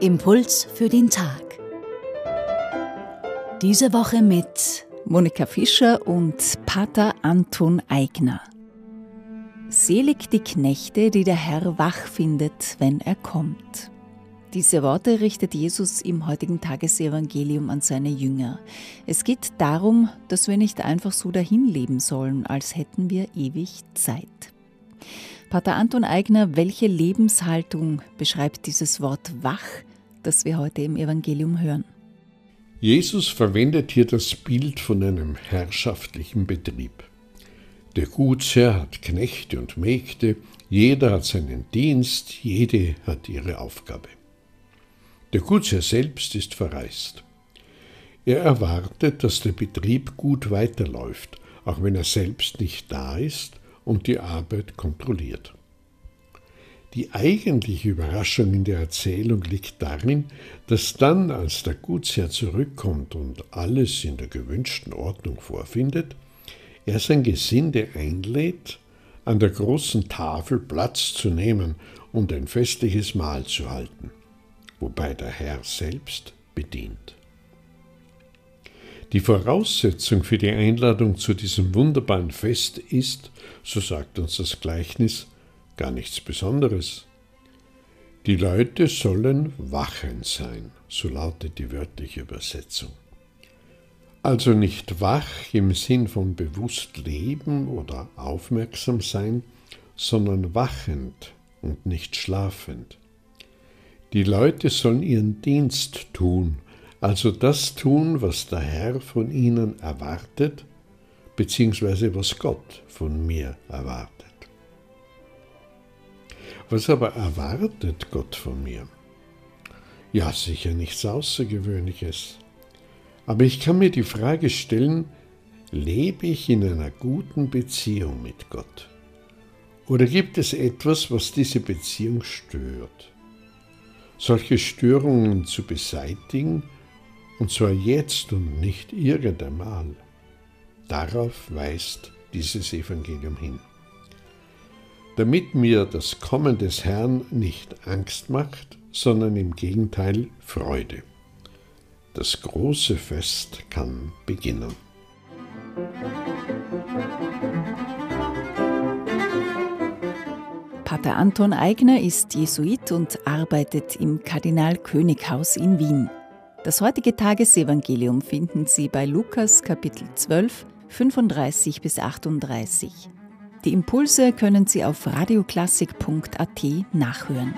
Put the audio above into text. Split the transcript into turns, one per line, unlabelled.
Impuls für den Tag. Diese Woche mit
Monika Fischer und Pater Anton Eigner. Selig die Knechte, die der Herr wach findet, wenn er kommt. Diese Worte richtet Jesus im heutigen Tagesevangelium an seine Jünger. Es geht darum, dass wir nicht einfach so dahin leben sollen, als hätten wir ewig Zeit. Pater Anton Eigner, welche Lebenshaltung beschreibt dieses Wort wach, das wir heute im Evangelium hören?
Jesus verwendet hier das Bild von einem herrschaftlichen Betrieb. Der Gutsherr hat Knechte und Mägde, jeder hat seinen Dienst, jede hat ihre Aufgabe. Der Gutsherr selbst ist verreist. Er erwartet, dass der Betrieb gut weiterläuft, auch wenn er selbst nicht da ist und die Arbeit kontrolliert. Die eigentliche Überraschung in der Erzählung liegt darin, dass dann, als der Gutsherr zurückkommt und alles in der gewünschten Ordnung vorfindet, er sein Gesinde einlädt, an der großen Tafel Platz zu nehmen und ein festliches Mahl zu halten, wobei der Herr selbst bedient. Die Voraussetzung für die Einladung zu diesem wunderbaren Fest ist, so sagt uns das Gleichnis, gar nichts Besonderes. Die Leute sollen wachend sein, so lautet die wörtliche Übersetzung. Also nicht wach im Sinn von bewusst leben oder aufmerksam sein, sondern wachend und nicht schlafend. Die Leute sollen ihren Dienst tun, also das tun, was der Herr von ihnen erwartet, beziehungsweise was Gott von mir erwartet. Was aber erwartet Gott von mir? Ja, sicher nichts Außergewöhnliches. Aber ich kann mir die Frage stellen, lebe ich in einer guten Beziehung mit Gott? Oder gibt es etwas, was diese Beziehung stört? Solche Störungen zu beseitigen, und zwar jetzt und nicht irgendeinmal, darauf weist dieses Evangelium hin damit mir das Kommen des Herrn nicht Angst macht, sondern im Gegenteil Freude. Das große Fest kann beginnen.
Pater Anton Eigner ist Jesuit und arbeitet im Kardinal Könighaus in Wien. Das heutige Tagesevangelium finden Sie bei Lukas Kapitel 12, 35 bis 38. Die Impulse können Sie auf radioklassik.at nachhören.